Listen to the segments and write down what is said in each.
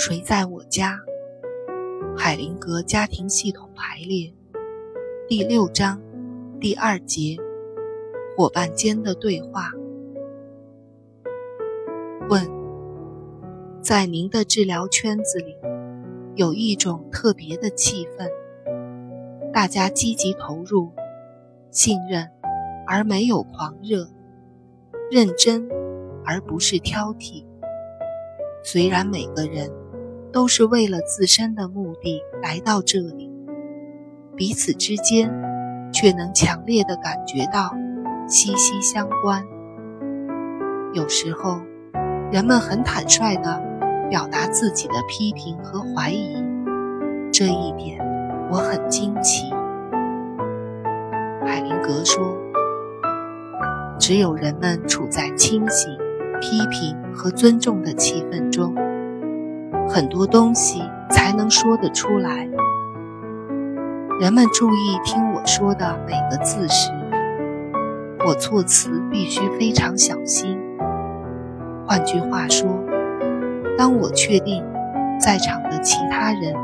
谁在我家？海灵格家庭系统排列第六章第二节：伙伴间的对话。问：在您的治疗圈子里，有一种特别的气氛，大家积极投入，信任而没有狂热，认真而不是挑剔。虽然每个人。都是为了自身的目的来到这里，彼此之间却能强烈的感觉到息息相关。有时候，人们很坦率地表达自己的批评和怀疑，这一点我很惊奇。海灵格说：“只有人们处在清醒、批评和尊重的气氛中。”很多东西才能说得出来。人们注意听我说的每个字时，我措辞必须非常小心。换句话说，当我确定在场的其他人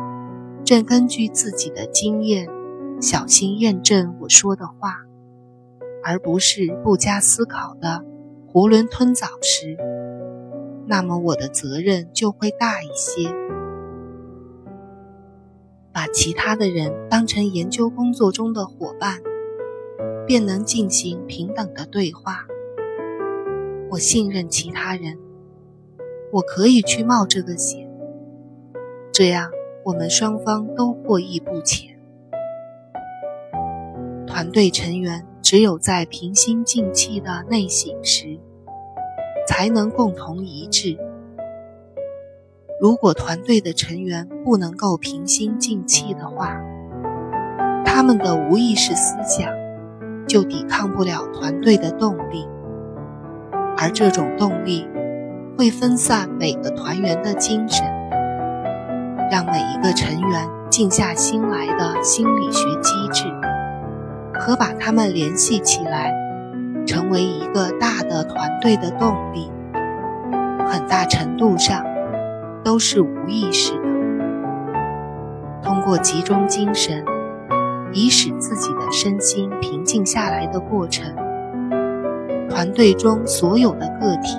正根据自己的经验小心验证我说的话，而不是不加思考的囫囵吞枣时，那么我的责任就会大一些。把其他的人当成研究工作中的伙伴，便能进行平等的对话。我信任其他人，我可以去冒这个险，这样我们双方都获益不浅。团队成员只有在平心静气的内省时。才能共同一致。如果团队的成员不能够平心静气的话，他们的无意识思想就抵抗不了团队的动力，而这种动力会分散每个团员的精神，让每一个成员静下心来的心理学机制和把他们联系起来。成为一个大的团队的动力，很大程度上都是无意识的。通过集中精神，以使自己的身心平静下来的过程，团队中所有的个体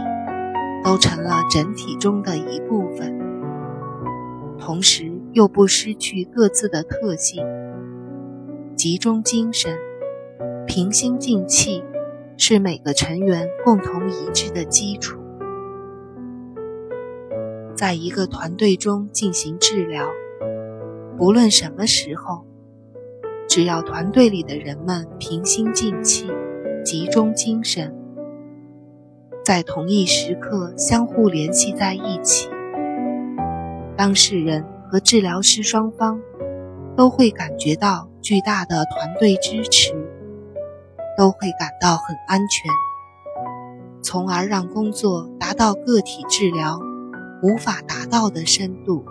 都成了整体中的一部分，同时又不失去各自的特性。集中精神，平心静气。是每个成员共同一致的基础。在一个团队中进行治疗，不论什么时候，只要团队里的人们平心静气、集中精神，在同一时刻相互联系在一起，当事人和治疗师双方都会感觉到巨大的团队支持。都会感到很安全，从而让工作达到个体治疗无法达到的深度。